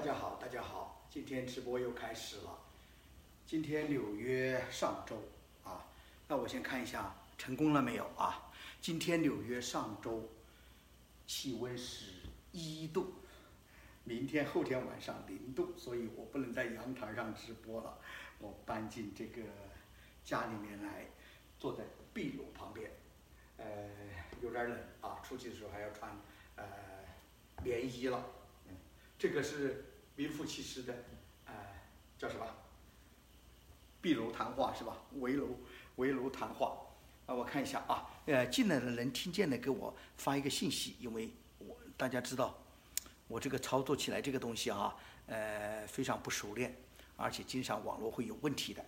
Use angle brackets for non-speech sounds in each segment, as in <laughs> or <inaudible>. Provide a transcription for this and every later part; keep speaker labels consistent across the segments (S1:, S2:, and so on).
S1: 大家好，大家好，今天直播又开始了。今天纽约上周啊，那我先看一下成功了没有啊？今天纽约上周气温是一度，明天后天晚上零度，所以我不能在阳台上直播了，我搬进这个家里面来，坐在壁炉旁边，呃，有点冷啊，出去的时候还要穿呃棉衣了。这个是名副其实的，呃，叫什么？壁炉谈话是吧？围炉围炉谈话啊，我看一下啊，呃，进来的人听见的给我发一个信息，因为我大家知道，我这个操作起来这个东西啊，呃，非常不熟练，而且经常网络会有问题的。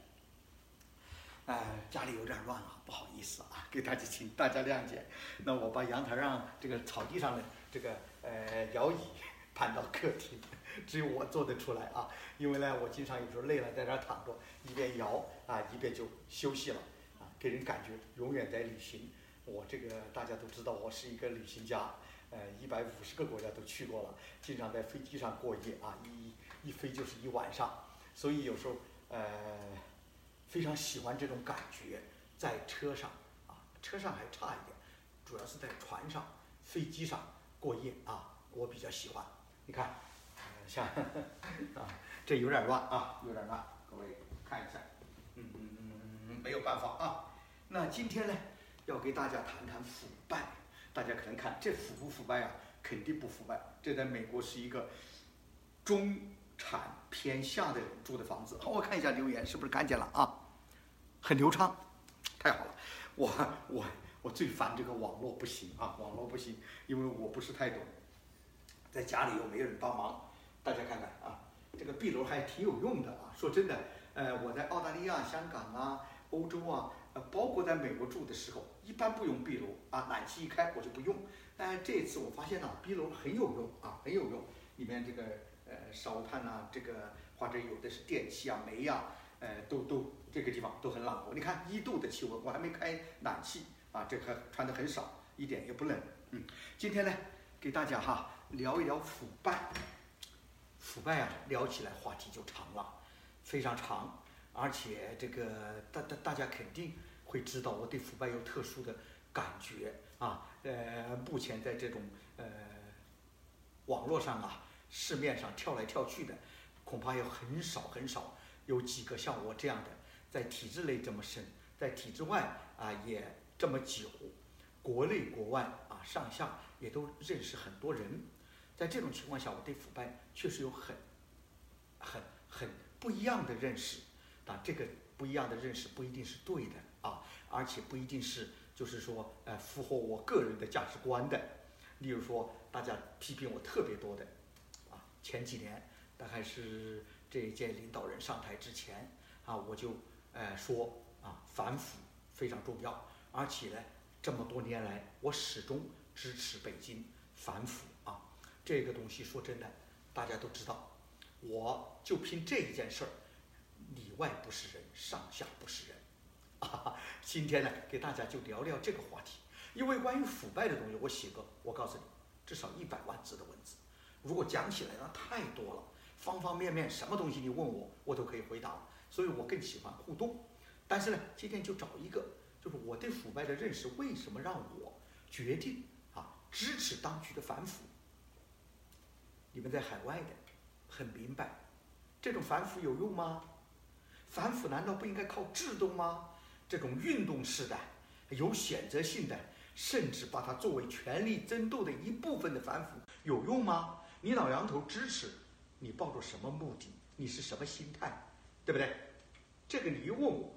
S1: 呃，家里有点乱啊，不好意思啊，给大家请大家谅解。那我把阳台上这个草地上的这个呃摇椅 <laughs> 搬到客厅，只有我做得出来啊。因为呢，我经常有时候累了在这儿躺着，一边摇啊一边就休息了啊，给人感觉永远在旅行。我这个大家都知道，我是一个旅行家，呃，一百五十个国家都去过了，经常在飞机上过夜啊，一一飞就是一晚上，所以有时候呃非常喜欢这种感觉，在车上啊，车上还差一点，主要是在船上、飞机上过夜啊，我比较喜欢。你看，呃像 <laughs> 啊。这有点乱啊，有点乱，各位看一下，嗯嗯嗯嗯，没有办法啊。那今天呢，要给大家谈谈腐败。大家可能看这腐不腐败啊？肯定不腐败。这在美国是一个中产偏下的人住的房子。好，我看一下留言，是不是看见了啊？很流畅，太好了。我我我最烦这个网络不行啊，网络不行，因为我不是太懂，在家里又没有人帮忙。大家看看啊。这个壁炉还挺有用的啊！说真的，呃，我在澳大利亚、香港啊、欧洲啊，呃，包括在美国住的时候，一般不用壁炉啊，暖气一开我就不用。但这次我发现呢，壁炉很有用啊，很有用。里面这个呃烧炭呐，这个或者有的是电器啊、煤呀，呃，都都这个地方都很暖和。你看一度的气温，我还没开暖气啊，这还穿的很少，一点也不冷。嗯，今天呢，给大家哈聊一聊腐败。腐败啊，聊起来话题就长了，非常长，而且这个大大大家肯定会知道，我对腐败有特殊的感觉啊。呃，目前在这种呃网络上啊，市面上跳来跳去的，恐怕有很少很少有几个像我这样的，在体制内这么深，在体制外啊也这么久，国内国外啊上下也都认识很多人。在这种情况下，我对腐败确实有很、很、很不一样的认识。啊，这个不一样的认识不一定是对的啊，而且不一定是就是说，呃，符合我个人的价值观的。例如说，大家批评我特别多的，啊，前几年大概是这一届领导人上台之前，啊，我就呃说啊，反腐非常重要，而且呢，这么多年来，我始终支持北京反腐。这个东西说真的，大家都知道，我就凭这一件事儿，里外不是人，上下不是人。啊，<laughs> 今天呢，给大家就聊聊这个话题。因为关于腐败的东西，我写个，我告诉你，至少一百万字的文字。如果讲起来那太多了，方方面面什么东西你问我，我都可以回答。所以我更喜欢互动。但是呢，今天就找一个，就是我对腐败的认识，为什么让我决定啊支持当局的反腐？你们在海外的很明白，这种反腐有用吗？反腐难道不应该靠制度吗？这种运动式的、有选择性的，甚至把它作为权力争斗的一部分的反腐有用吗？你老杨头支持，你抱着什么目的？你是什么心态？对不对？这个你一问我，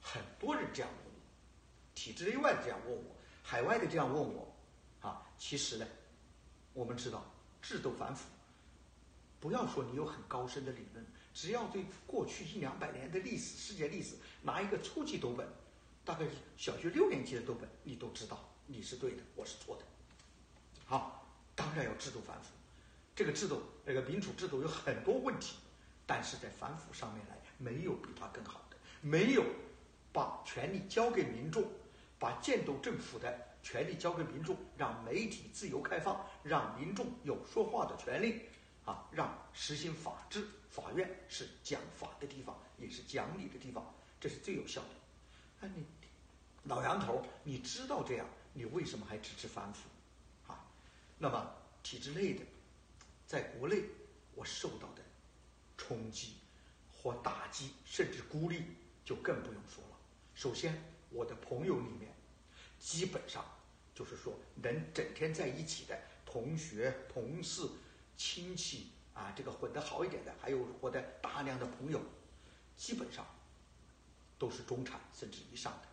S1: 很多人这样问我，体制内外这样问我，海外的这样问我，啊，其实呢，我们知道。制度反腐，不要说你有很高深的理论，只要对过去一两百年的历史、世界历史拿一个初级读本，大概是小学六年级的读本，你都知道你是对的，我是错的。好，当然要制度反腐，这个制度，那个民主制度有很多问题，但是在反腐上面来，没有比它更好的，没有把权力交给民众，把建都政府的。权力交给民众，让媒体自由开放，让民众有说话的权利，
S2: 啊，让实行法治，法院是讲法的地方，也是讲理的地方，这是最有效的。哎，你老杨头，你知道这样，你为什么还支持反腐？啊，那么体制内的，在国内我受到的冲击或打击，甚至孤立，就更不用说了。首先，我的朋友里面，基本上就是说能整天在一起的同学、同事。亲戚啊，这个混得好一点的，还有我的大量的朋友，基本上都是中产甚至以上的。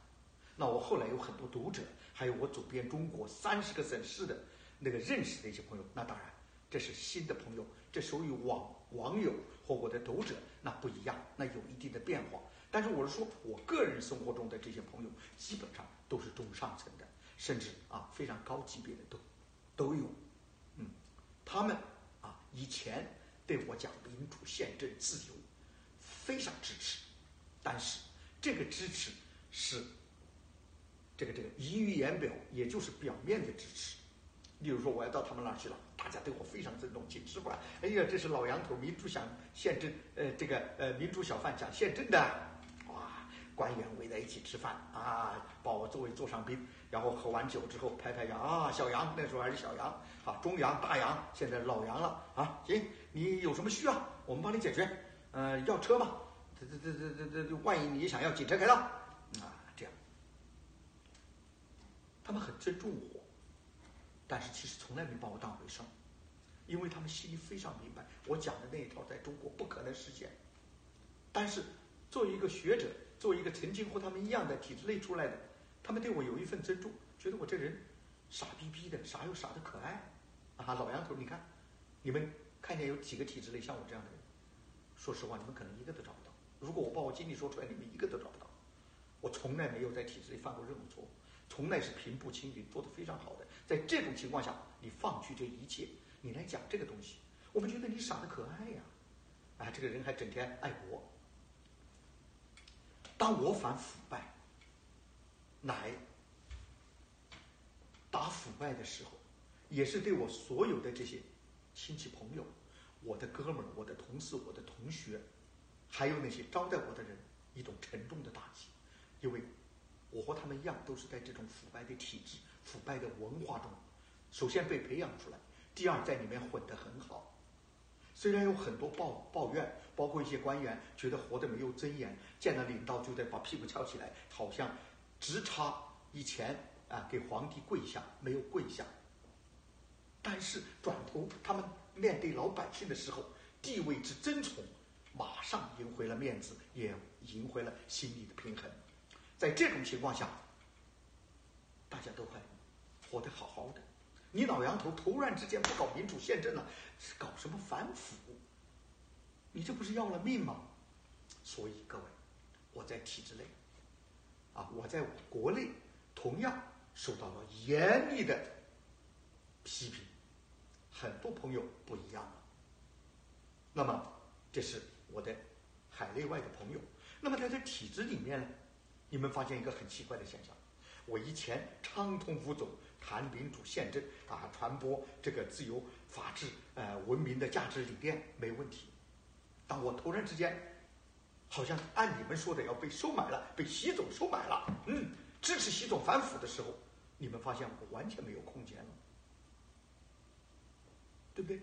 S2: 那我后来有很多读者，还有我走遍中国三十个省市的那个认识的一些朋友，那当然这是新的朋友，这属于网网友和我的读者那不一样，那有一定的变化。但是我是说我个人生活中的这些朋友，基本上都是中上层的，甚至啊非常高级别的都都有，嗯，他们啊。以前对我讲民主、宪政、自由，非常支持，但是这个支持是这个这个溢于言表，也就是表面的支持。例如说，我要到他们那儿去了，大家对我非常尊重，请吃饭。哎呀，这是老杨头，民主讲宪政，呃，这个呃民主小贩讲宪政的，官员围在一起吃饭啊，把我座位坐上宾。然后喝完酒之后，拍拍杨啊，小杨那时候还是小杨啊，中杨、大杨，现在老杨了啊。行，你有什么需要，我们帮你解决。呃，要车吗？这这这这这这，万一你想要，警车开道啊，这样。他们很尊重我，但是其实从来没把我当回事儿，因为他们心里非常明白，我讲的那一套在中国不可能实现。但是作为一个学者，作为一个曾经和他们一样的体制内出来的。他们对我有一份尊重，觉得我这人傻逼逼的，傻又傻的可爱，啊，老杨头，你看，你们看见有几个体制内像我这样的人？说实话，你们可能一个都找不到。如果我把我经历说出来，你们一个都找不到。我从来没有在体制内犯过任何错误，从来是平步青云，做得非常好的。在这种情况下，你放弃这一切，你来讲这个东西，我们觉得你傻的可爱呀，啊，这个人还整天爱国。当我反腐败。来打腐败的时候，也是对我所有的这些亲戚朋友、我的哥们儿、我的同事、我的同学，还有那些招待我的人一种沉重的打击，因为我和他们一样，都是在这种腐败的体制、腐败的文化中，首先被培养出来，第二在里面混得很好。虽然有很多抱抱怨，包括一些官员觉得活得没有尊严，见了领导就得把屁股翘起来，好像。只差以前啊给皇帝跪下，没有跪下。但是转头他们面对老百姓的时候，地位之争宠，马上赢回了面子，也赢回了心理的平衡。在这种情况下，大家都还活得好好的。你老杨头突然之间不搞民主宪政了，搞什么反腐？你这不是要了命吗？所以各位，我在体制内。啊，我在国内同样受到了严厉的批评，很多朋友不一样了。那么，这是我的海内外的朋友。那么，在这体制里面呢，你们发现一个很奇怪的现象：我以前畅通无阻谈民主宪政啊，传播这个自由、法治、呃文明的价值理念没问题。当我突然之间，好像按你们说的要被收买了，被习总收买了。嗯，支持习总反腐的时候，你们发现我完全没有空间了，对不对？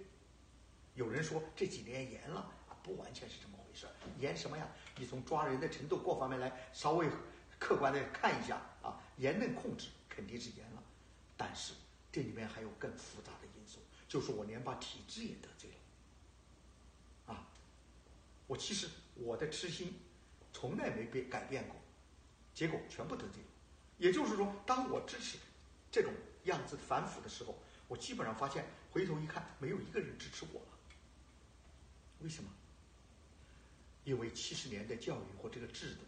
S2: 有人说这几年严了，不完全是这么回事。严什么呀？你从抓人的程度各方面来稍微客观的看一下啊，严能控制肯定是严了，但是这里面还有更复杂的因素，就是我连把体制也得罪了，啊，我其实。我的痴心从来没变改变过，结果全部得罪了。也就是说，当我支持这种样子反腐的时候，我基本上发现回头一看，没有一个人支持我了。为什么？因为七十年的教育和这个制度，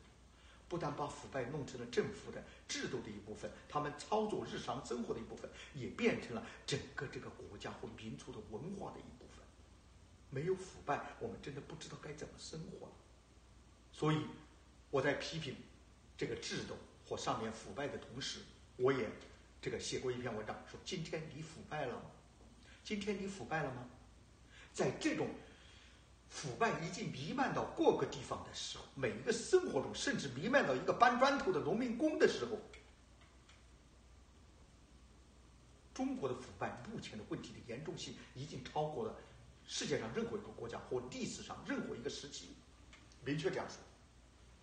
S2: 不但把腐败弄成了政府的制度的一部分，他们操作日常生活的一部分，也变成了整个这个国家或民族的文化的一部分。没有腐败，我们真的不知道该怎么生活了。所以，我在批评这个制度或上面腐败的同时，我也这个写过一篇文章，说今天你腐败了吗？今天你腐败了吗？在这种腐败已经弥漫到各个地方的时候，每一个生活中，甚至弥漫到一个搬砖头的农民工的时候，中国的腐败目前的问题的严重性已经超过了世界上任何一个国家或历史上任何一个时期。明确这样说，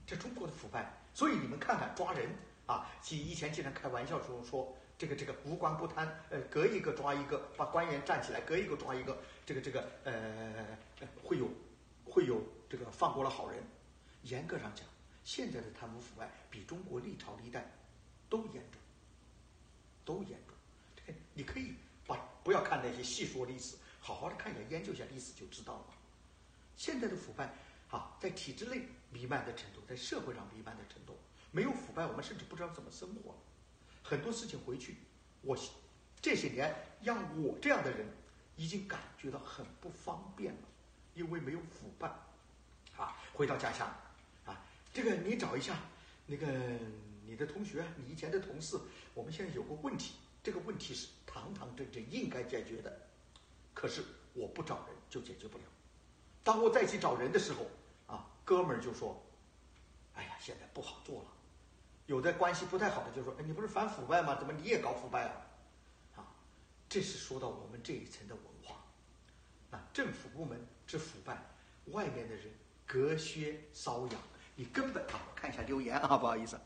S2: 这中国的腐败，所以你们看看抓人啊，以以前经常开玩笑说说这个这个无官不贪，呃，隔一个抓一个，把官员站起来，隔一个抓一个，这个这个呃会有会有这个放过了好人。严格上讲，现在的贪污腐败比中国历朝历代都严重，都严重。这个你可以把不要看那些细说历史，好好的看一下，研究一下历史就知道了。现在的腐败。啊，在体制内弥漫的程度，在社会上弥漫的程度，没有腐败，我们甚至不知道怎么生活。很多事情回去，我这些年让我这样的人已经感觉到很不方便了，因为没有腐败。啊，回到家乡，啊，这个你找一下那个你的同学，你以前的同事，我们现在有个问题，这个问题是堂堂正正应该解决的，可是我不找人就解决不了。当我再去找人的时候，啊，哥们儿就说：“哎呀，现在不好做了。”有的关系不太好的就说：“哎，你不是反腐败吗？怎么你也搞腐败啊？”啊，这是说到我们这一层的文化。啊，政府部门之腐败，外面的人隔靴搔痒，你根本啊，看一下留言啊，不好意思，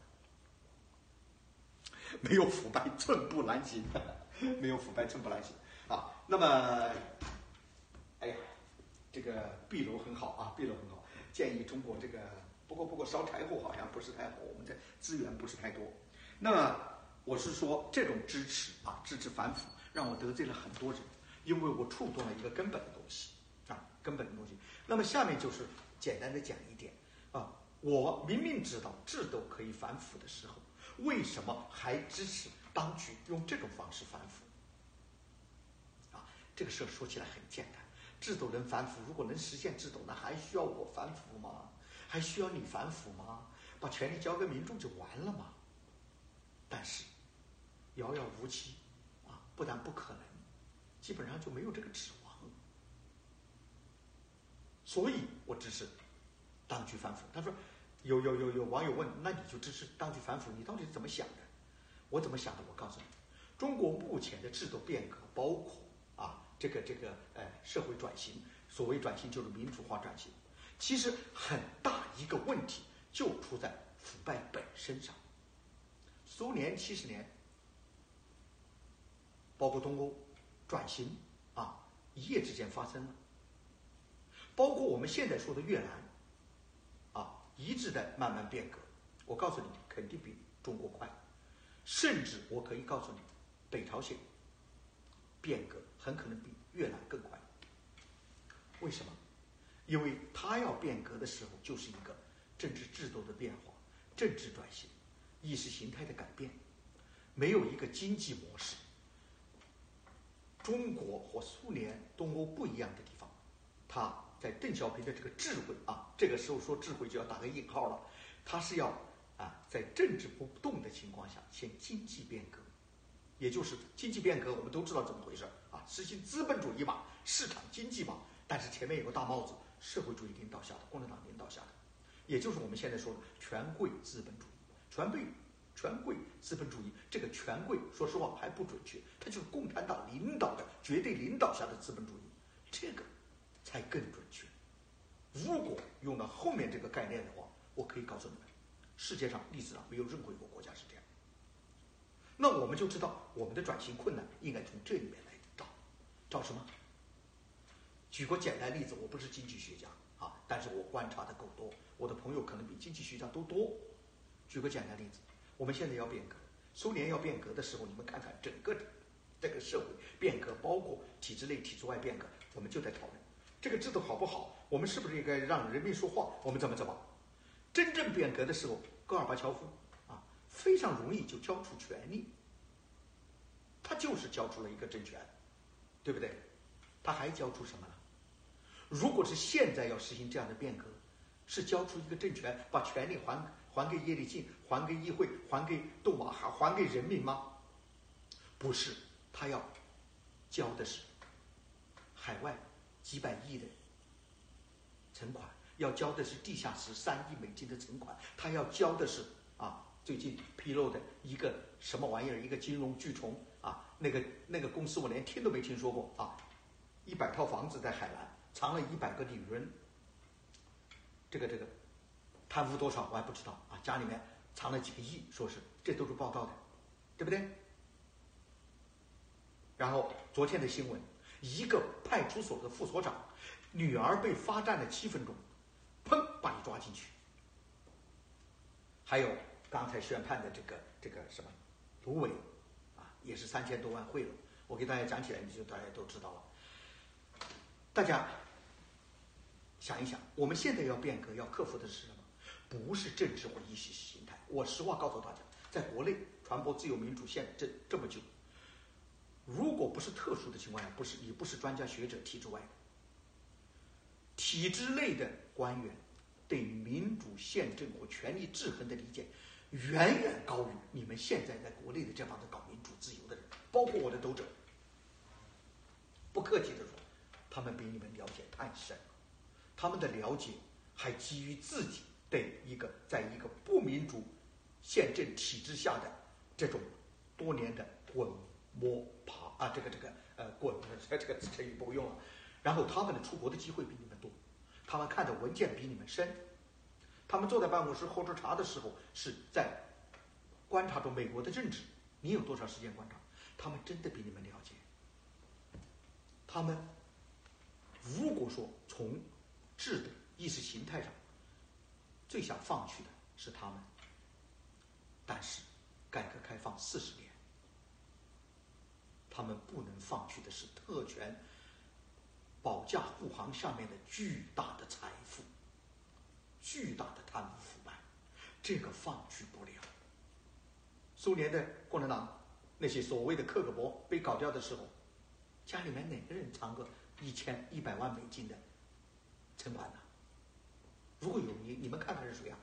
S2: 没有腐败寸步难行，没有腐败寸步难行啊。那么，哎呀。这个壁炉很好啊，壁炉很好。建议中国这个，不过不过烧柴火好像不是太好，我们这资源不是太多。那我是说，这种支持啊，支持反腐，让我得罪了很多人，因为我触动了一个根本的东西啊，根本的东西。那么下面就是简单的讲一点啊，我明明知道制度可以反腐的时候，为什么还支持当局用这种方式反腐？啊，这个事儿说起来很简单。制度能反腐，如果能实现制度，那还需要我反腐吗？还需要你反腐吗？把权力交给民众就完了吗？但是，遥遥无期，啊，不但不可能，基本上就没有这个指望。所以我支持当局反腐。他说，有有有有网友问，那你就支持当局反腐？你到底是怎么想的？我怎么想的？我告诉你，中国目前的制度变革，包括啊。这个这个呃，社会转型，所谓转型就是民主化转型。其实很大一个问题就出在腐败本身上。苏联七十年，包括东欧转型啊，一夜之间发生了。包括我们现在说的越南，啊，一直在慢慢变革。我告诉你，肯定比中国快。甚至我可以告诉你，北朝鲜变革。很可能比越南更快。为什么？因为他要变革的时候，就是一个政治制度的变化、政治转型、意识形态的改变，没有一个经济模式。中国和苏联、东欧不一样的地方，他在邓小平的这个智慧啊，这个时候说智慧就要打个引号了，他是要啊，在政治不动的情况下，先经济变革，也就是经济变革，我们都知道怎么回事。啊，实行资本主义嘛，市场经济嘛，但是前面有个大帽子，社会主义领导下的，共产党领导下的，也就是我们现在说的权贵资本主义，权贵，权贵资本主义，这个权贵，说实话还不准确，它就是共产党领导的绝对领导下的资本主义，这个才更准确。如果用到后面这个概念的话，我可以告诉你们，世界上历史上没有任何一个国家是这样。那我们就知道我们的转型困难应该从这里面来找。找什么？举个简单例子，我不是经济学家啊，但是我观察的够多，我的朋友可能比经济学家都多。举个简单例子，我们现在要变革，苏联要变革的时候，你们看看整个这个社会变革，包括体制内、体制外变革，我们就在讨论这个制度好不好？我们是不是应该让人民说话？我们怎么怎么？真正变革的时候，戈尔巴乔夫啊，非常容易就交出权力，他就是交出了一个政权。对不对？他还交出什么？如果是现在要实行这样的变革，是交出一个政权，把权力还还给叶利钦，还给议会，还给杜马，还还给人民吗？不是，他要交的是海外几百亿的存款，要交的是地下室三亿美金的存款，他要交的是啊，最近披露的一个什么玩意儿，一个金融巨虫啊，那个那个公司我连听都没听说过啊，一百套房子在海南藏了一百个女人，这个这个贪污多少我还不知道啊，家里面藏了几个亿，说是这都是报道的，对不对？然后昨天的新闻，一个派出所的副所长，女儿被罚站了七分钟，砰，把你抓进去。还有刚才宣判的这个这个什么，卢伟，啊，也是三千多万贿赂。我给大家讲起来，你就大家都知道了。大家想一想，我们现在要变革、要克服的是什么？不是政治或意识形态。我实话告诉大家，在国内传播自由民主宪政这么久。如果不是特殊的情况下，不是也不是专家学者体制外，体制内的官员对民主宪政和权力制衡的理解，远远高于你们现在在国内的这帮子搞民主自由的人，包括我的读者。不客气的说，他们比你们了解太深了，他们的了解还基于自己对一个在一个不民主宪政体制下的这种多年的滚。摸爬啊，这个这个呃，滚，这个成语不用了。然后他们的出国的机会比你们多，他们看的文件比你们深，他们坐在办公室喝着茶的时候是在观察着美国的政治。你有多少时间观察？他们真的比你们了解。他们如果说从制度、意识形态上最想放弃的是他们，但是改革开放四十年。他们不能放弃的是特权保驾护航下面的巨大的财富、巨大的贪污腐败，这个放弃不了。苏联的共产党那些所谓的克格勃被搞掉的时候，家里面哪个人藏个一千一百万美金的存款呢？如果有你，你们看看是谁啊？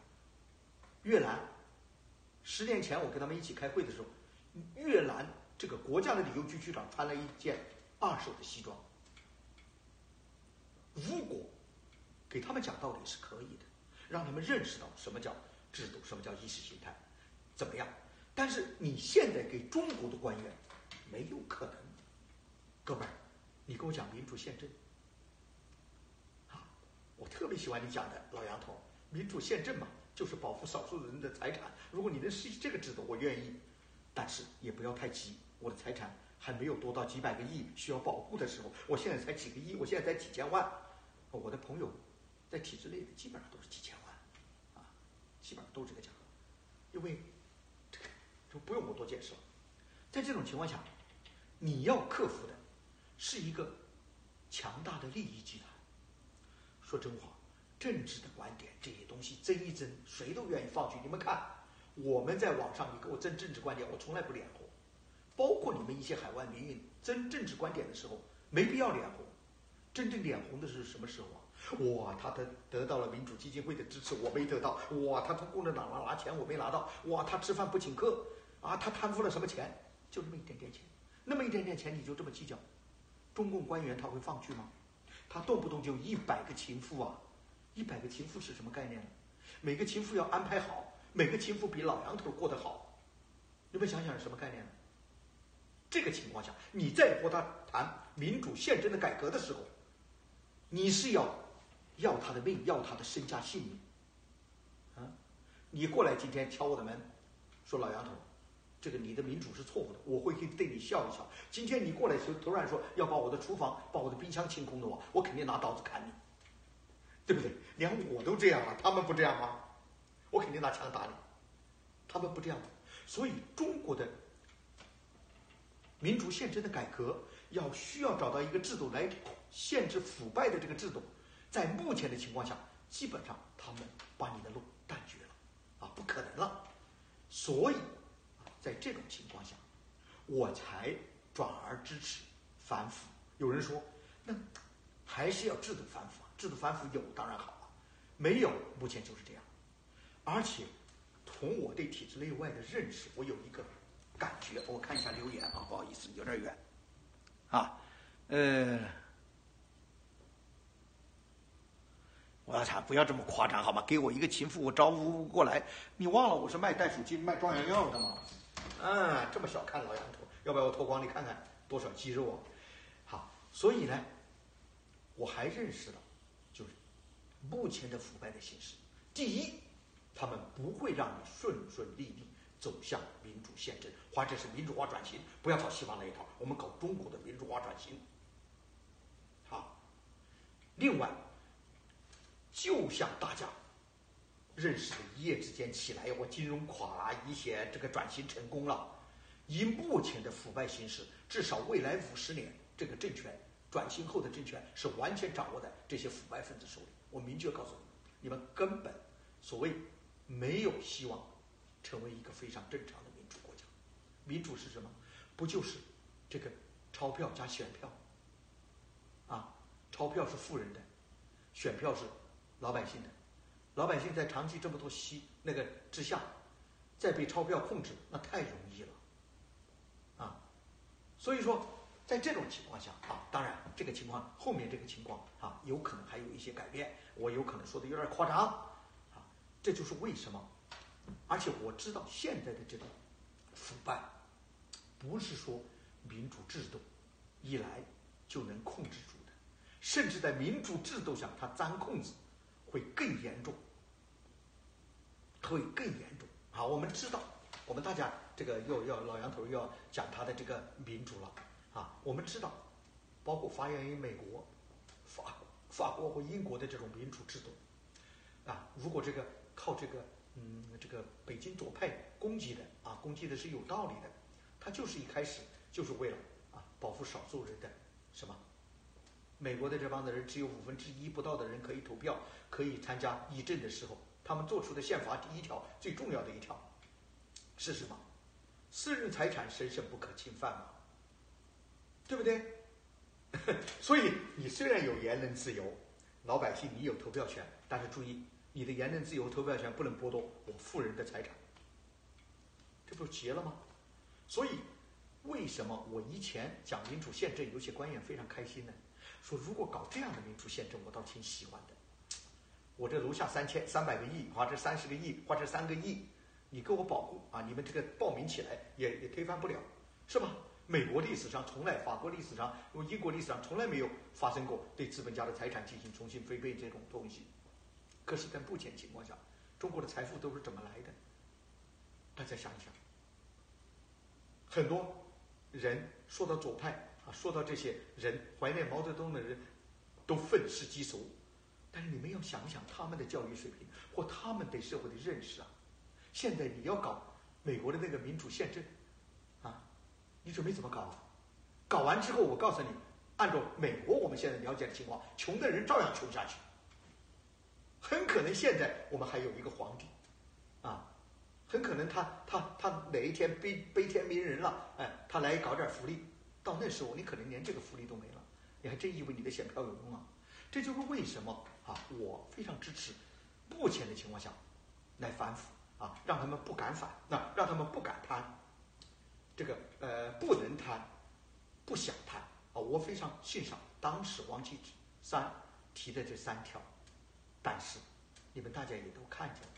S2: 越南，十年前我跟他们一起开会的时候，越南。这个国家的旅游局局长穿了一件二手的西装。如果给他们讲道理是可以的，让他们认识到什么叫制度，什么叫意识形态，怎么样？但是你现在给中国的官员没有可能。哥们儿，你跟我讲民主宪政，啊，我特别喜欢你讲的老杨头，民主宪政嘛，就是保护少数人的财产。如果你能实行这个制度，我愿意，但是也不要太急。我的财产还没有多到几百个亿需要保护的时候，我现在才几个亿，我现在才几千万。我的朋友在体制内的基本上都是几千万，啊，基本上都是这个价格。因为这个就不用我多解释了。在这种情况下，你要克服的是一个强大的利益集团。说真话，政治的观点这些东西争一争，谁都愿意放弃。你们看，我们在网上，你跟我争政治观点，我从来不脸红。包括你们一些海外民运争政治观点的时候，没必要脸红。真正脸红的是什么时候啊？哇，他得得到了民主基金会的支持，我没得到。哇，他从共产党那拿钱，我没拿到。哇，他吃饭不请客，啊，他贪污了什么钱？就那么一点点钱，那么一点点钱你就这么计较？中共官员他会放弃吗？他动不动就一百个情妇啊，一百个情妇是什么概念呢？每个情妇要安排好，每个情妇比老杨头过得好，你们想想是什么概念呢？这个情况下，你再和他谈民主宪政的改革的时候，你是要要他的命，要他的身家性命，啊！你过来今天敲我的门，说老杨头，这个你的民主是错误的，我会对你笑一笑。今天你过来就突然说要把我的厨房、把我的冰箱清空的话，我肯定拿刀子砍你，对不对？连我都这样了，他们不这样吗？我肯定拿枪打你，他们不这样，所以中国的。民主宪政的改革要需要找到一个制度来限制腐败的这个制度，在目前的情况下，基本上他们把你的路断绝了，啊，不可能了。所以，在这种情况下，我才转而支持反腐。有人说，那还是要制度反腐啊？制度反腐有当然好了，没有目前就是这样。而且，从我对体制内外的认识，我有一个。感觉我看一下留言啊，不好意思，有点远，啊，呃，我要查，不要这么夸张好吗？给我一个情妇，我招呼不过来。你忘了我是卖袋鼠精、卖壮阳药的吗？啊，这么小看老杨头，要不要我脱光你看看多少肌肉啊？好，所以呢，我还认识到，就是目前的腐败的形式。第一，他们不会让你顺顺利利走向民主宪政，或者是民主化转型。不要搞西方那一套，我们搞中国的民主化转型。好，另外。就像大家认识的一夜之间起来，我金融垮了，一些这个转型成功了。以目前的腐败形势，至少未来五十年，这个政权转型后的政权是完全掌握在这些腐败分子手里。我明确告诉你们，你们根本所谓没有希望成为一个非常正常的民主国家。民主是什么？不就是这个钞票加选票？啊，钞票是富人的，选票是。老百姓的，老百姓在长期这么多息那个之下，再被钞票控制，那太容易了，啊，所以说在这种情况下啊，当然这个情况后面这个情况啊，有可能还有一些改变，我有可能说的有点夸张，啊，这就是为什么，而且我知道现在的这种腐败，不是说民主制度一来就能控制住的，甚至在民主制度下，它钻空子。会更严重，会更严重。啊，我们知道，我们大家这个又要老杨头又要讲他的这个民主了啊。我们知道，包括发源于美国、法法国和英国的这种民主制度啊，如果这个靠这个嗯这个北京左派攻击的啊，攻击的是有道理的，他就是一开始就是为了啊保护少数人的什么？美国的这帮子人只有五分之一不到的人可以投票，可以参加议政的时候，他们做出的宪法第一条最重要的一条是什么？私人财产神圣不可侵犯嘛，对不对？<laughs> 所以你虽然有言论自由，老百姓你有投票权，但是注意你的言论自由、投票权不能剥夺我富人的财产，这不是结了吗？所以为什么我以前讲民主宪政，有些官员非常开心呢？说如果搞这样的民主宪政，我倒挺喜欢的。我这楼下三千三百个亿，花这三十个亿，花这三个亿，你给我保护啊！你们这个报名起来也也推翻不了，是吧？美国历史上从来，法国历史上，英国历史上从来没有发生过对资本家的财产进行重新分配这种东西。可是，在目前情况下，中国的财富都是怎么来的？大家想一想，很多人说到左派。啊，说到这些人怀念毛泽东的人，都愤世嫉俗，但是你们要想想他们的教育水平或他们对社会的认识啊。现在你要搞美国的那个民主宪政，啊，你准备怎么搞？啊搞完之后，我告诉你，按照美国我们现在了解的情况，穷的人照样穷下去。很可能现在我们还有一个皇帝，啊，很可能他他他哪一天悲悲天悯人了，哎，他来搞点福利。到那时候，你可能连这个福利都没了，你还真以为你的选票有用啊？这就是为什么啊，我非常支持目前的情况下来反腐啊，让他们不敢反，那让他们不敢贪，这个呃不能贪，不想贪啊。我非常欣赏当时王岐山提的这三条，但是你们大家也都看见了，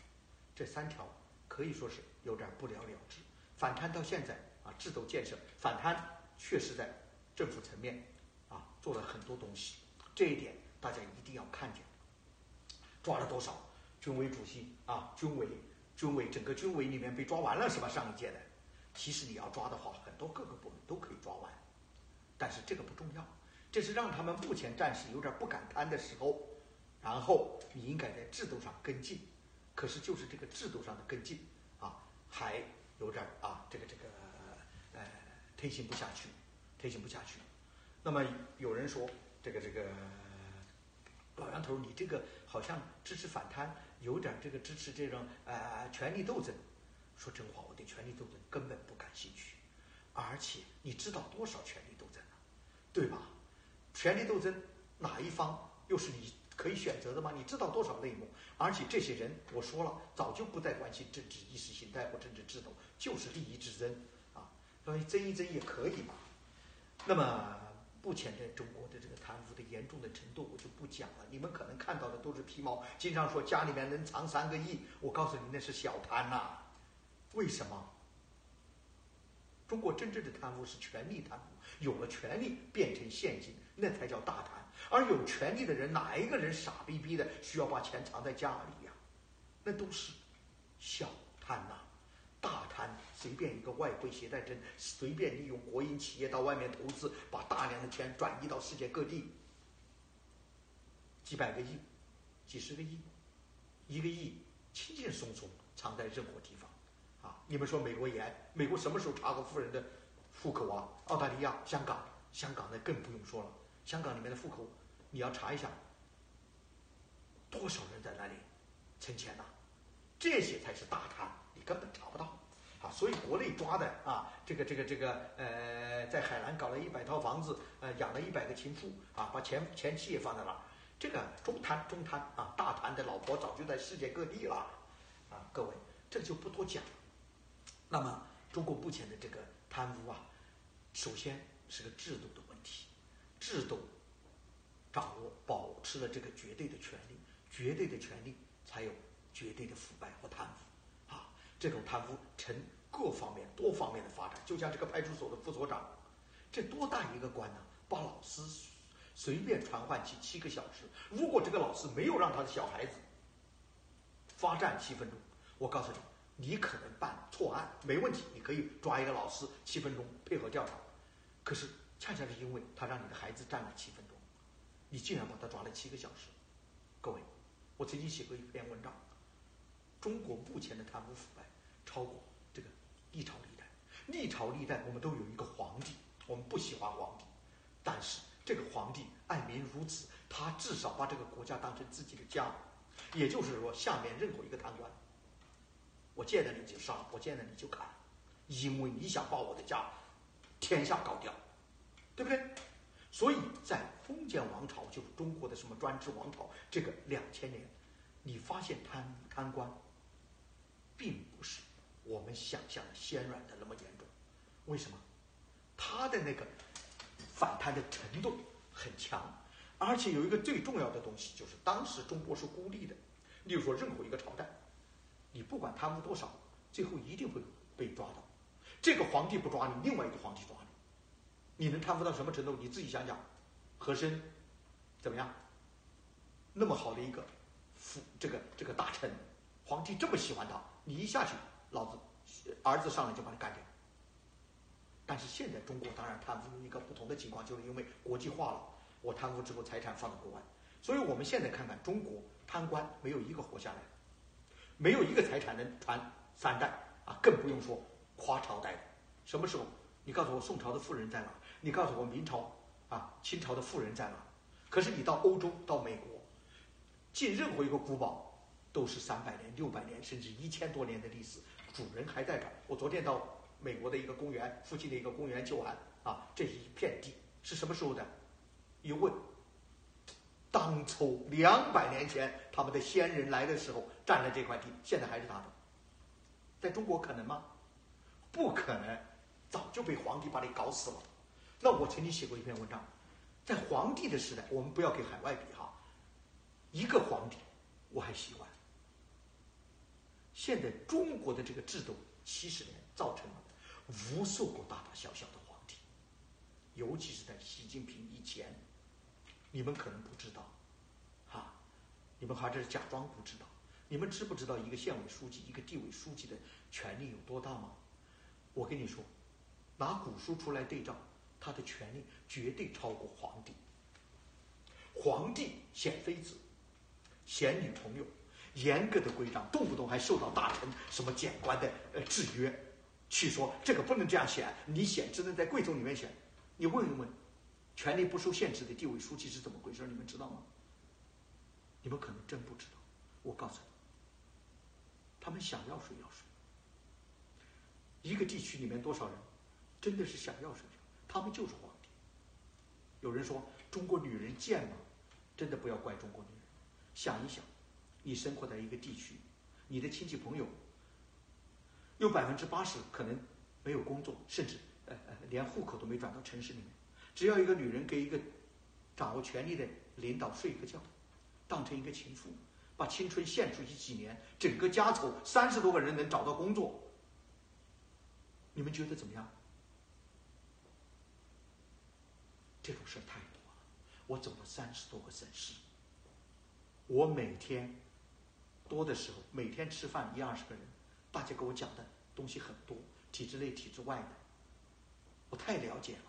S2: 这三条可以说是有点不了了之。反贪到现在啊，制度建设反贪。确实在政府层面啊做了很多东西，这一点大家一定要看见。抓了多少军委主席啊？军委、军委整个军委里面被抓完了是吧？上一届的，其实你要抓的话，很多各个部门都可以抓完，但是这个不重要，这是让他们目前暂时有点不敢贪的时候，然后你应该在制度上跟进。可是就是这个制度上的跟进啊，还有点啊，这个这个呃。推行不下去，推行不下去。那么有人说，这个这个老杨头，你这个好像支持反贪，有点这个支持这种呃权力斗争。说真话，我对权力斗争根本不感兴趣。而且你知道多少权力斗争呢？对吧？权力斗争哪一方又是你可以选择的吗？你知道多少内幕？而且这些人，我说了，早就不再关心政治意识形态或政治制度，就是利益之争啊。所以。争一争也可以嘛。那么目前在中国的这个贪腐的严重的程度，我就不讲了。你们可能看到的都是皮毛，经常说家里面能藏三个亿，我告诉你那是小贪呐。为什么？中国真正的贪污是权力贪污，有了权力变成现金，那才叫大贪。而有权力的人，哪一个人傻逼逼的需要把钱藏在家里呀？那都是小贪呐。随便一个外汇携带证，随便利用国营企业到外面投资，把大量的钱转移到世界各地，几百个亿、几十个亿、一个亿，轻轻松松藏在任何地方。啊，你们说美国严？美国什么时候查过富人的户口啊？澳大利亚、香港，香港那更不用说了。香港里面的户口，你要查一下，多少人在那里存钱呐？这些才是大贪。你根本查不到，啊，所以国内抓的啊，这个这个这个呃，在海南搞了一百套房子，呃，养了一百个情妇，啊，把前前妻也放在那儿，这个中贪中贪啊，大贪的老婆早就在世界各地了，啊，各位这就不多讲。那么中国目前的这个贪污啊，首先是个制度的问题，制度掌握保持了这个绝对的权利，绝对的权利才有绝对的腐败和贪腐。这种贪污呈各方面、多方面的发展，就像这个派出所的副所长，这多大一个官呢？把老师随便传唤去七个小时，如果这个老师没有让他的小孩子罚站七分钟，我告诉你，你可能办错案没问题，你可以抓一个老师七分钟配合调查。可是恰恰是因为他让你的孩子站了七分钟，你竟然把他抓了七个小时。各位，我曾经写过一篇文章，中国目前的贪污腐败。超过这个历朝历代，历朝历代我们都有一个皇帝，我们不喜欢皇帝，但是这个皇帝爱民如子，他至少把这个国家当成自己的家，也就是说，下面任何一个贪官，我见了你就杀，我见了你就砍，因为你想把我的家天下搞掉，对不对？所以在封建王朝，就是中国的什么专制王朝，这个两千年，你发现贪贪官，并不是。我们想象的鲜软的那么严重，为什么？他的那个反弹的程度很强，而且有一个最重要的东西，就是当时中国是孤立的。例如说，任何一个朝代，你不管贪污多少，最后一定会被抓到。这个皇帝不抓你，另外一个皇帝抓你，你能贪污到什么程度？你自己想想。和珅怎么样？那么好的一个辅这个这个大臣，皇帝这么喜欢他，你一下去。老子儿子上来就把你干掉。但是现在中国当然贪污一个不同的情况，就是因为国际化了，我贪污之后财产放到国外，所以我们现在看看中国贪官没有一个活下来，没有一个财产能传三代啊，更不用说跨朝代的。什么时候？你告诉我宋朝的富人在哪？你告诉我明朝啊清朝的富人在哪？可是你到欧洲到美国，进任何一个古堡，都是三百年、六百年甚至一千多年的历史。主人还在这儿。我昨天到美国的一个公园附近的一个公园去玩啊，这一片地，是什么时候的？一问，当初两百年前他们的先人来的时候占了这块地，现在还是他的。在中国可能吗？不可能，早就被皇帝把你搞死了。那我曾经写过一篇文章，在皇帝的时代，我们不要跟海外比哈，一个皇帝我还喜欢。现在中国的这个制度，七十年造成了无数个大大小小的皇帝，尤其是在习近平以前，你们可能不知道，哈，你们还是假装不知道。你们知不知道一个县委书记、一个地委书记的权力有多大吗？我跟你说，拿古书出来对照，他的权力绝对超过皇帝。皇帝选妃子，选女朋友。严格的规章，动不动还受到大臣什么谏官的呃制约，去说这个不能这样选，你选只能在贵族里面选。你问一问，权力不受限制的地委书记是怎么回事？你们知道吗？你们可能真不知道。我告诉你，他们想要谁要谁。一个地区里面多少人，真的是想要谁，他们就是皇帝。有人说中国女人贱吗？真的不要怪中国女人，想一想。你生活在一个地区，你的亲戚朋友有百分之八十可能没有工作，甚至呃呃连户口都没转到城市里面。
S1: 只要一个女人给一个掌握权力的领导睡一个觉，当成一个情妇，把青春献出去几年，整个家丑三十多个人能找到工作，你们觉得怎么样？这种事儿太多了，我走了三十多个省市，我每天多的时候，每天吃饭一二十个人，大家给我讲的东西很多，体制内、体制外的，我太了解了。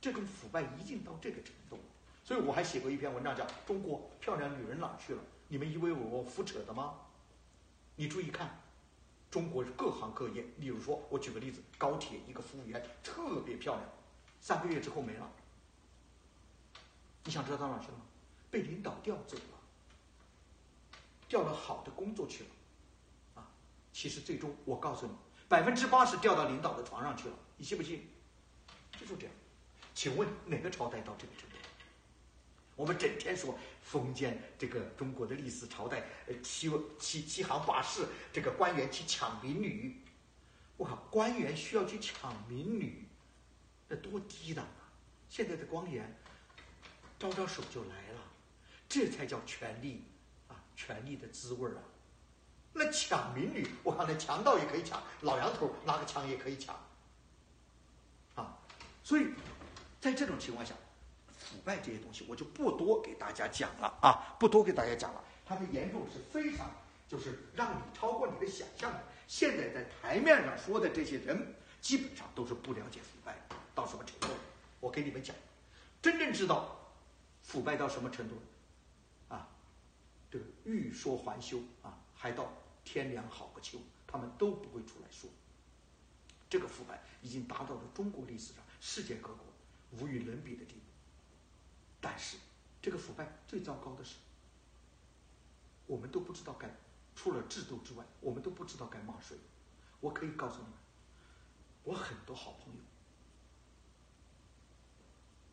S1: 这种腐败已经到这个程度，所以我还写过一篇文章，叫《中国漂亮女人哪去了》。你们以为我胡扯的吗？你注意看，中国各行各业，例如说，我举个例子，高铁一个服务员特别漂亮，三个月之后没了。你想知道到哪去了吗？被领导调走了，调到好的工作去了，啊，其实最终我告诉你，百分之八十调到领导的床上去了，你信不信？就是这样。请问哪个朝代到这个程度？我们整天说封建这个中国的历史朝代，呃，欺欺欺行霸市，这个官员去抢民女，我靠，官员需要去抢民女，那多低档啊！现在的官员。招招手就来了，这才叫权力！权力的滋味啊！那抢民女，我看那强盗也可以抢，老杨头拿个枪也可以抢啊！所以，在这种情况下，腐败这些东西我就不多给大家讲了啊，不多给大家讲了。它的严重是非常，就是让你超过你的想象的。现在在台面上说的这些人，基本上都是不了解腐败到什么程度。我给你们讲，真正知道。腐败到什么程度？对，欲说还休啊，还到天凉好个秋，他们都不会出来说。这个腐败已经达到了中国历史上世界各国无与伦比的地步。但是，这个腐败最糟糕的是，我们都不知道该除了制度之外，我们都不知道该骂谁。我可以告诉你们，我很多好朋友，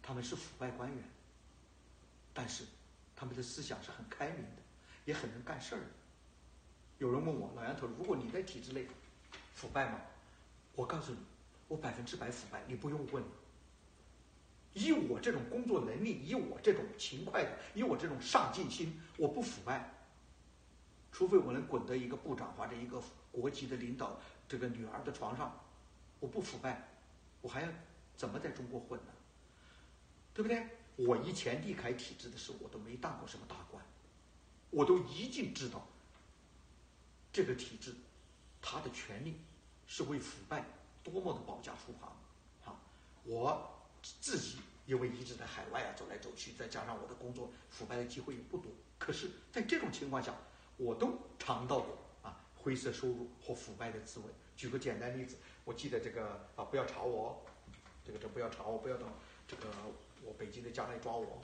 S1: 他们是腐败官员。但是，他们的思想是很开明的，也很能干事儿。有人问我老杨头，如果你在体制内腐败吗？我告诉你，我百分之百腐败，你不用问。以我这种工作能力，以我这种勤快的，以我这种上进心，我不腐败。除非我能滚到一个部长或者一个国级的领导这个女儿的床上，我不腐败，我还要怎么在中国混呢？对不对？我以前离开体制的时候，我都没当过什么大官，我都已经知道，这个体制，它的权利是为腐败多么的保驾护航，啊！我自己因为一直在海外啊走来走去，再加上我的工作，腐败的机会也不多。可是，在这种情况下，我都尝到过啊灰色收入或腐败的滋味。举个简单例子，我记得这个啊，不要查我，这个这不要查我，不要等这个。我北京的家来抓我，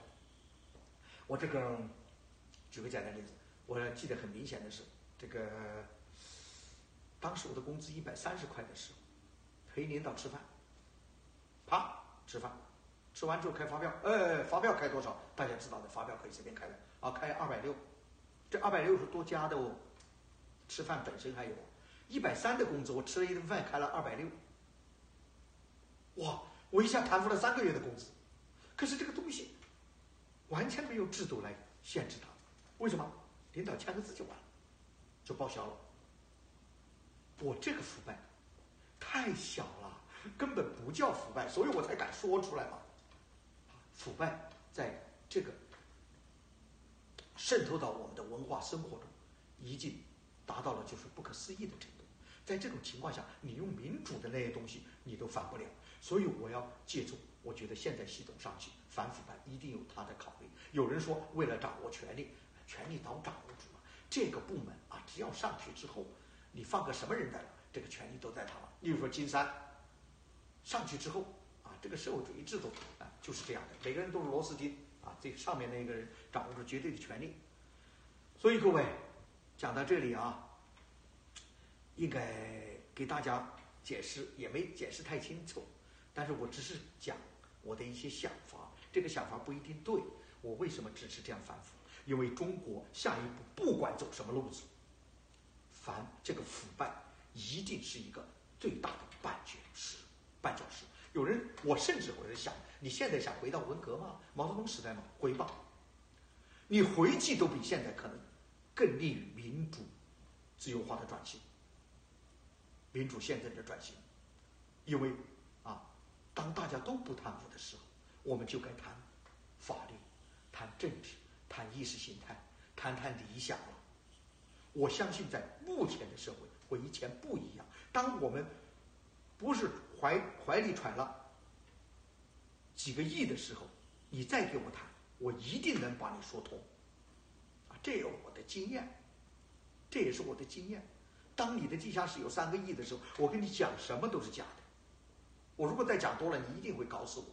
S1: 我这个举个简单例子，我记得很明显的是，这个当时我的工资一百三十块的时候，陪领导吃饭，啪吃饭，吃完之后开发票，呃，发票开多少？大家知道的，发票可以随便开的啊，开二百六，这二百六是多加的哦，吃饭本身还有一百三的工资，我吃了一顿饭开了二百六，哇，我一下谈付了三个月的工资。可是这个东西完全没有制度来限制它，为什么？领导签个字就完了，就报销了。我这个腐败太小了，根本不叫腐败，所以我才敢说出来嘛。腐败在这个渗透到我们的文化生活中，已经达到了就是不可思议的程度。在这种情况下，你用民主的那些东西，你都反不了。所以我要借助。我觉得现在系统上去反腐败一定有他的考虑。有人说，为了掌握权力，权力早掌握住了。这个部门啊，只要上去之后，你放个什么人在了，这个权力都在他了。例如说金山，上去之后啊，这个社会主义制度啊就是这样的，每个人都是螺丝钉啊，这上面那个人掌握着绝对的权力。所以各位讲到这里啊，应该给大家解释，也没解释太清楚，但是我只是讲。我的一些想法，这个想法不一定对。我为什么支持这样反腐？因为中国下一步不管走什么路子，反这个腐败一定是一个最大的绊脚石。绊脚石，
S2: 有人，我甚至我在想，你现在想回到文革吗？毛泽东时代吗？回吧，你回去都比现在可能更利于民主、自由化的转型，民主宪政的转型，因为啊，当大家都不贪腐的时候，我们就该谈法律、谈政治、谈意识形态、谈谈理想了。我相信在目前的社会和以前不一样，当我们不是怀怀里揣了几个亿的时候，你再给我谈，我一定能把你说通。啊，这有我的经验，这也是我的经验。当你的地下室有三个亿的时候，我跟你讲什么都是假的。我如果再讲多了，你一定会搞死我，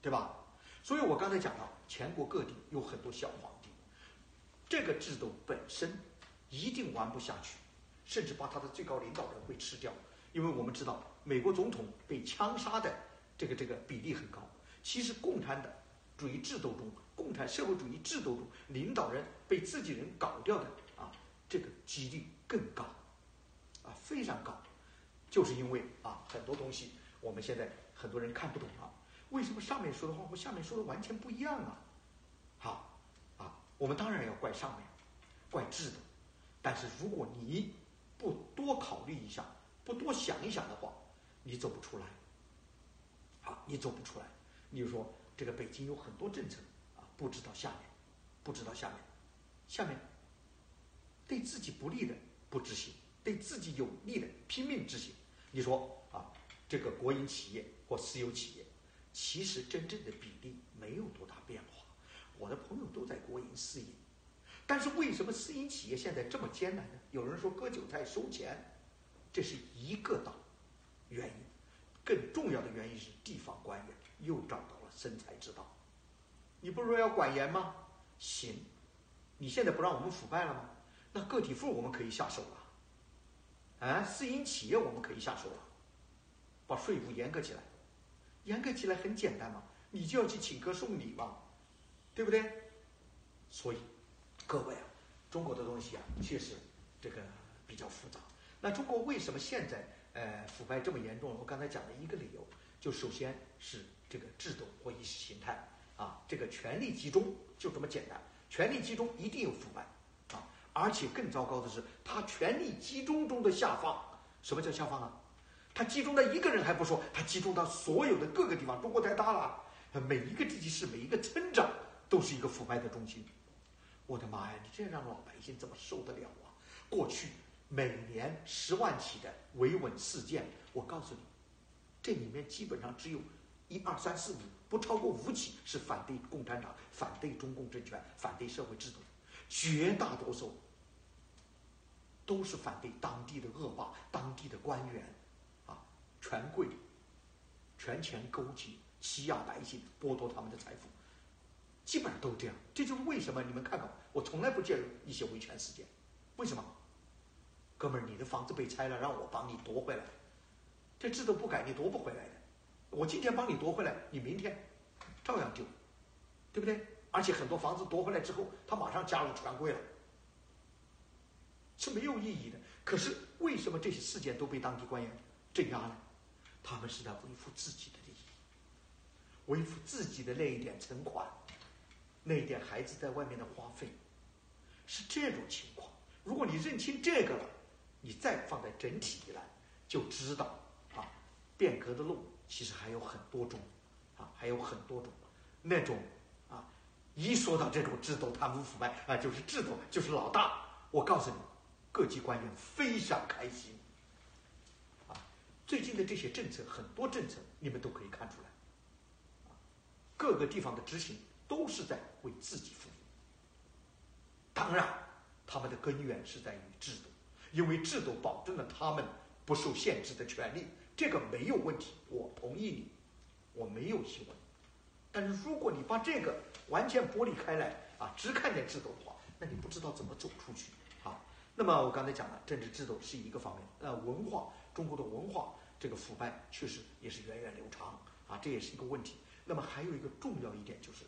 S2: 对吧？所以我刚才讲到，全国各地有很多小皇帝，这个制度本身一定玩不下去，甚至把他的最高领导人会吃掉。因为我们知道，美国总统被枪杀的这个这个比例很高。其实，共产的主义制度中，共产社会主义制度中，领导人被自己人搞掉的啊，这个几率更高，啊，非常高。就是因为啊，很多东西我们现在很多人看不懂了。为什么上面说的话和下面说的完全不一样啊？好，啊，我们当然要怪上面，怪制度。但是如果你不多考虑一下，不多想一想的话，你走不出来。好，你走不出来。你就说这个北京有很多政策啊，不知道下面，不知道下面，下面对自己不利的不执行，对自己有利的拼命执行。你说啊，这个国营企业或私有企业，其实真正的比例没有多大变化。我的朋友都在国营私营，但是为什么私营企业现在这么艰难呢？有人说割韭菜收钱。这是一个道原因，更重要的原因是地方官员又找到了生财之道。你不是说要管严吗？行，你现在不让我们腐败了吗？那个体户我们可以下手了，啊，私营企业我们可以下手了，把税务严格起来，严格起来很简单嘛，你就要去请客送礼嘛，对不对？所以，各位啊，中国的东西啊，确实这个比较复杂。那中国为什么现在呃腐败这么严重？我刚才讲的一个理由，就首先是这个制度或意识形态啊，这个权力集中就这么简单，权力集中一定有腐败啊，而且更糟糕的是，它权力集中中的下放，什么叫下放啊？他集中到一个人还不说，他集中到所有的各个地方。中国太大了，每一个地级市、每一个村长都是一个腐败的中心。我的妈呀，你这让老百姓怎么受得了啊？过去。每年十万起的维稳事件，我告诉你，这里面基本上只有一二三四五，不超过五起是反对共产党、反对中共政权、反对社会制度，绝大多数都是反对当地的恶霸、当地的官员，权贵、权钱勾结、欺压百姓、剥夺他们的财富，基本上都是这样。这就是为什么你们看到我从来不介入一些维权事件，为什么？哥们儿，你的房子被拆了，让我帮你夺回来，这制度不改，你夺不回来的。我今天帮你夺回来，你明天照样丢，对不对？而且很多房子夺回来之后，他马上加入权贵了，是没有意义的。可是为什么这些事件都被当地官员镇压了？他们是在维护自己的利益，维护自己的那一点存款，那一点孩子在外面的花费，是这种情况。如果你认清这个了，你再放在整体里来，就知道啊，变革的路其实还有很多种，啊，还有很多种，那种啊，一说到这种制度贪污腐败啊，就是制度就是老大。我告诉你，各级官员非常开心，最近的这些政策，很多政策你们都可以看出来，各个地方的执行都是在为自己服务。当然，他们的根源是在于制度。因为制度保证了他们不受限制的权利，这个没有问题，我同意你，我没有疑问。但是如果你把这个完全剥离开来啊，只看见制度的话，那你不知道怎么走出去啊。那么我刚才讲了，政治制度是一个方面，呃，文化，中国的文化这个腐败确实也是源远流长啊，这也是一个问题。那么还有一个重要一点就是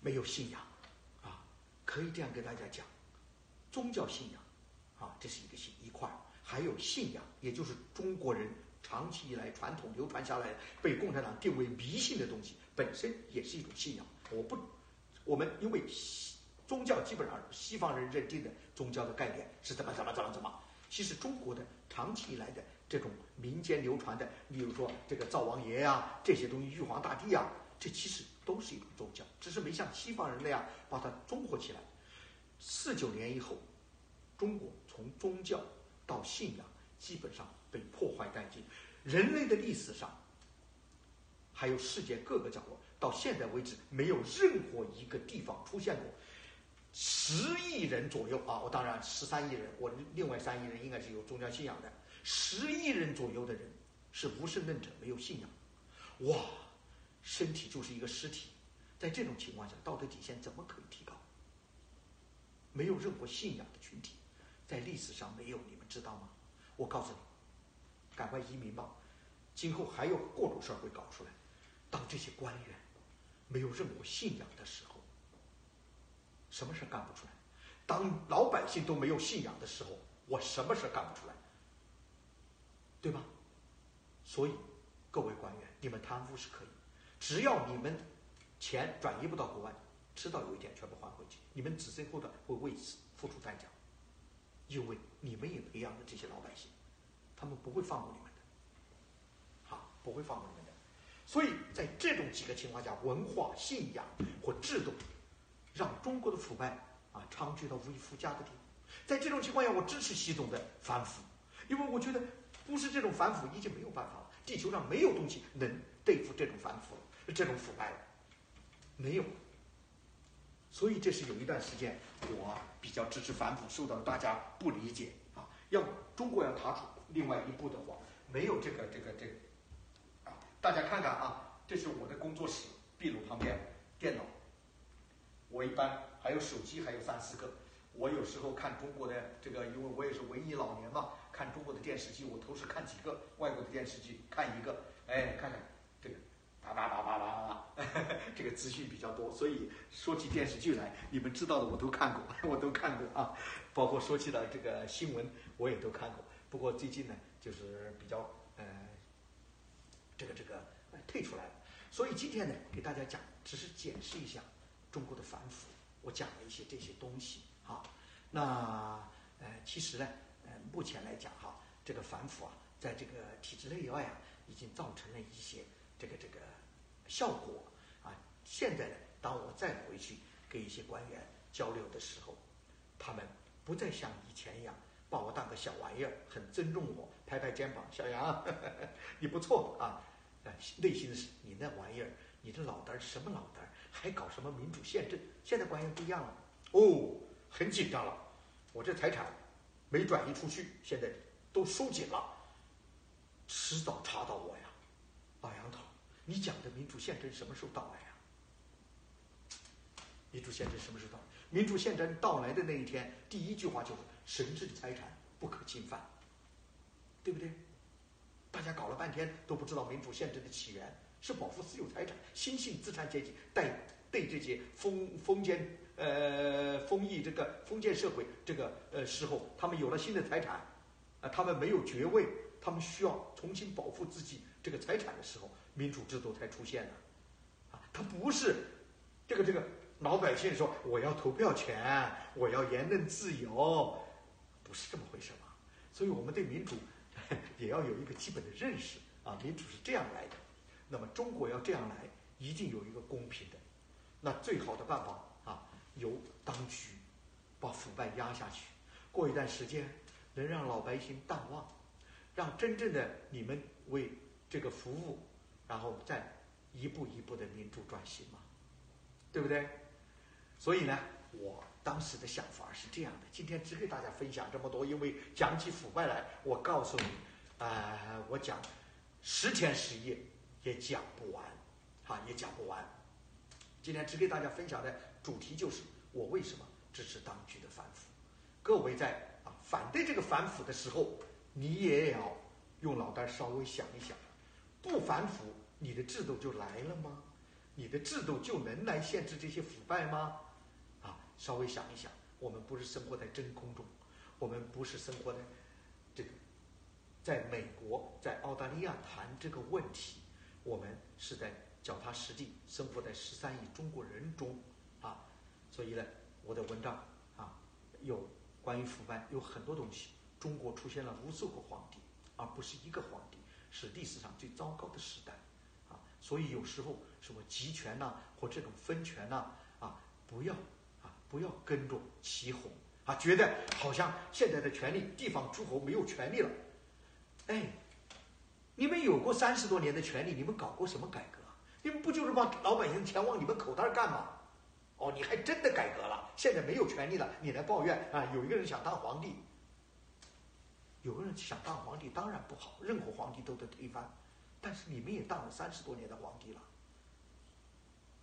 S2: 没有信仰啊，可以这样跟大家讲，宗教信仰。啊，这是一个信一块儿，还有信仰，也就是中国人长期以来传统流传下来被共产党定为迷信的东西，本身也是一种信仰。我不，我们因为西宗教基本上西方人认定的宗教的概念是怎么怎么怎么怎么，其实中国的长期以来的这种民间流传的，比如说这个灶王爷呀这些东西，玉皇大帝呀，这其实都是一种宗教，只是没像西方人那样把它综合起来。四九年以后，中国从宗教到信仰基本上被破坏殆尽。人类的历史上，还有世界各个角落，到现在为止，没有任何一个地方出现过十亿人左右啊！我当然十三亿人，我另外三亿人应该是有宗教信仰的，十亿人左右的人是无神论者，没有信仰。哇，身体就是一个尸体，在这种情况下，道德底线怎么可以提高？没有任何信仰的群体，在历史上没有，你们知道吗？我告诉你，赶快移民吧，今后还有各种事儿会搞出来。当这些官员没有任何信仰的时候，什么事干不出来？当老百姓都没有信仰的时候，我什么事干不出来？对吧？所以，各位官员，你们贪污是可以，只要你们钱转移不到国外。迟早有一天全部还回去，你们子孙后代会为此付出代价，因为你们也培养了这些老百姓，他们不会放过你们的，好，不会放过你们的。所以在这种几个情况下，文化、信仰或制度，让中国的腐败啊猖獗到无以复加的地步。在这种情况下，我支持习总的反腐，因为我觉得不是这种反腐已经没有办法了，地球上没有东西能对付这种反腐、这种腐败了，没有。所以这是有一段时间，我比较支持反腐，受到大家不理解啊。要中国要踏出另外一步的话，没有这个这个这个啊，大家看看啊，这是我的工作室，壁炉旁边电脑。我一般还有手机，还有三四个。我有时候看中国的这个，因为我也是文艺老年嘛，看中国的电视剧，我同时看几个外国的电视剧，看一个，哎，看看这个。叭叭叭叭叭叭，<laughs> 这个资讯比较多，所以说起电视剧来，你们知道的我都看过，<laughs> 我都看过啊。包括说起了这个新闻，我也都看过。不过最近呢，就是比较呃，这个这个退出来了。所以今天呢，给大家讲，只是解释一下中国的反腐。我讲了一些这些东西啊。那呃，其实呢，呃，目前来讲哈，这个反腐啊，在这个体制内外啊，已经造成了一些这个这个。效果啊！现在呢，当我再回去跟一些官员交流的时候，他们不再像以前一样把我当个小玩意儿，很尊重我，拍拍肩膀，小杨，<laughs> 你不错啊！呃，内心是你那玩意儿，你这老单什么老单还搞什么民主宪政？现在官员不一样了，哦，很紧张了。我这财产没转移出去，现在都收紧了，迟早查到我呀，老杨头。你讲的民主宪政什么时候到来呀？民主宪政什么时候到？民主宪政到来的那一天，第一句话就是神圣的财产不可侵犯，对不对？大家搞了半天都不知道民主宪政的起源是保护私有财产，新兴资产阶级带对这些封封建呃封邑这个封建社会这个呃时候，他们有了新的财产，啊，他们没有爵位，他们需要重新保护自己这个财产的时候。民主制度才出现的，啊，它不是这个这个老百姓说我要投票权，我要言论自由，不是这么回事嘛？所以我们对民主 <laughs> 也要有一个基本的认识啊，民主是这样来的。那么中国要这样来，一定有一个公平的。那最好的办法啊，由当局把腐败压下去，过一段时间能让老百姓淡忘，让真正的你们为这个服务。然后再一步一步的民主转型嘛，对不对？所以呢，我当时的想法是这样的。今天只给大家分享这么多，因为讲起腐败来，我告诉你，啊，我讲十天十夜也讲不完，哈，也讲不完。今天只给大家分享的主题就是我为什么支持当局的反腐。各位在啊反对这个反腐的时候，你也要用脑袋稍微想一想，不反腐。你的制度就来了吗？你的制度就能来限制这些腐败吗？啊，稍微想一想，我们不是生活在真空中，我们不是生活在这个在美国、在澳大利亚谈这个问题，我们是在脚踏实地，生活在十三亿中国人中啊。所以呢，我的文章啊，有关于腐败有很多东西。中国出现了无数个皇帝，而不是一个皇帝，是历史上最糟糕的时代啊。所以有时候什么集权呐，或这种分权呐，啊，不要啊，不要跟着起哄啊，觉得好像现在的权力，地方诸侯没有权利了。哎，你们有过三十多年的权利，你们搞过什么改革？你们不就是把老百姓钱往你们口袋干吗？哦，你还真的改革了，现在没有权利了，你来抱怨啊？有一个人想当皇帝，有个人想当皇帝，当然不好，任何皇帝都得推翻。但是你们也当了三十多年的皇帝了，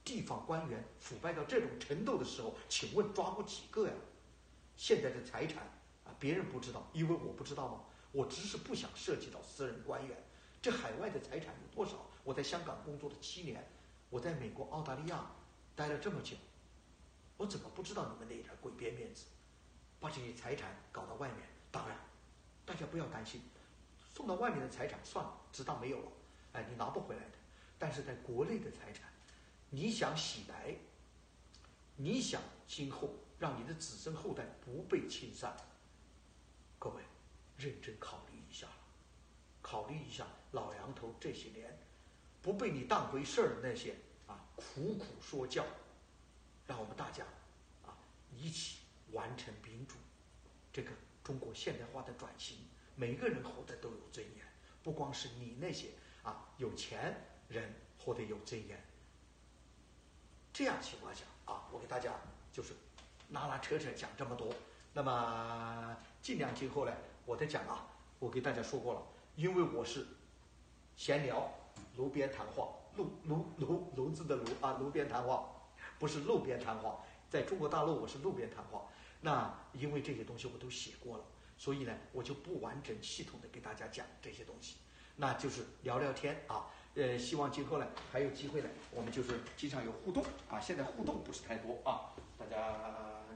S2: 地方官员腐败到这种程度的时候，请问抓过几个呀？现在的财产啊，别人不知道，因为我不知道吗？我只是不想涉及到私人官员。这海外的财产有多少？我在香港工作了七年，我在美国、澳大利亚待了这么久，我怎么不知道你们那点鬼边面子，把这些财产搞到外面？当然，大家不要担心，送到外面的财产算了，只当没有了。哎，你拿不回来的。但是在国内的财产，你想洗白，你想今后让你的子孙后代不被清算，各位。认真考虑一下，考虑一下老杨头这些年不被你当回事儿的那些啊，苦苦说教，让我们大家啊一起完成民主这个中国现代化的转型。每个人活得都有尊严，不光是你那些啊有钱人活得有尊严。这样情况下啊，我给大家就是拉拉扯扯讲这么多，那么尽量今后呢。我在讲啊，我给大家说过了，因为我是闲聊，炉边谈话，炉炉炉炉子的炉啊，炉边谈话，不是路边谈话。在中国大陆，我是路边谈话。那因为这些东西我都写过了，所以呢，我就不完整系统的给大家讲这些东西，那就是聊聊天啊。呃，希望今后呢还有机会呢，我们就是经常有互动啊。现在互动不是太多啊，大家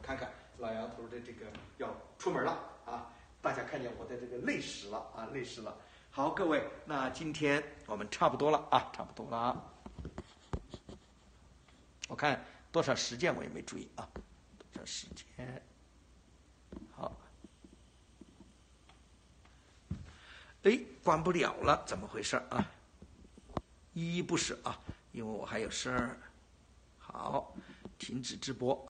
S2: 看看老杨头的这个要出门了啊。大家看见我的这个泪史了啊，泪史了。好，各位，那今天我们差不多了啊，差不多了啊。我看多少时间我也没注意啊，多少时间？好，哎，关不了了，怎么回事啊？依依不舍啊，因为我还有事儿。好，停止直播。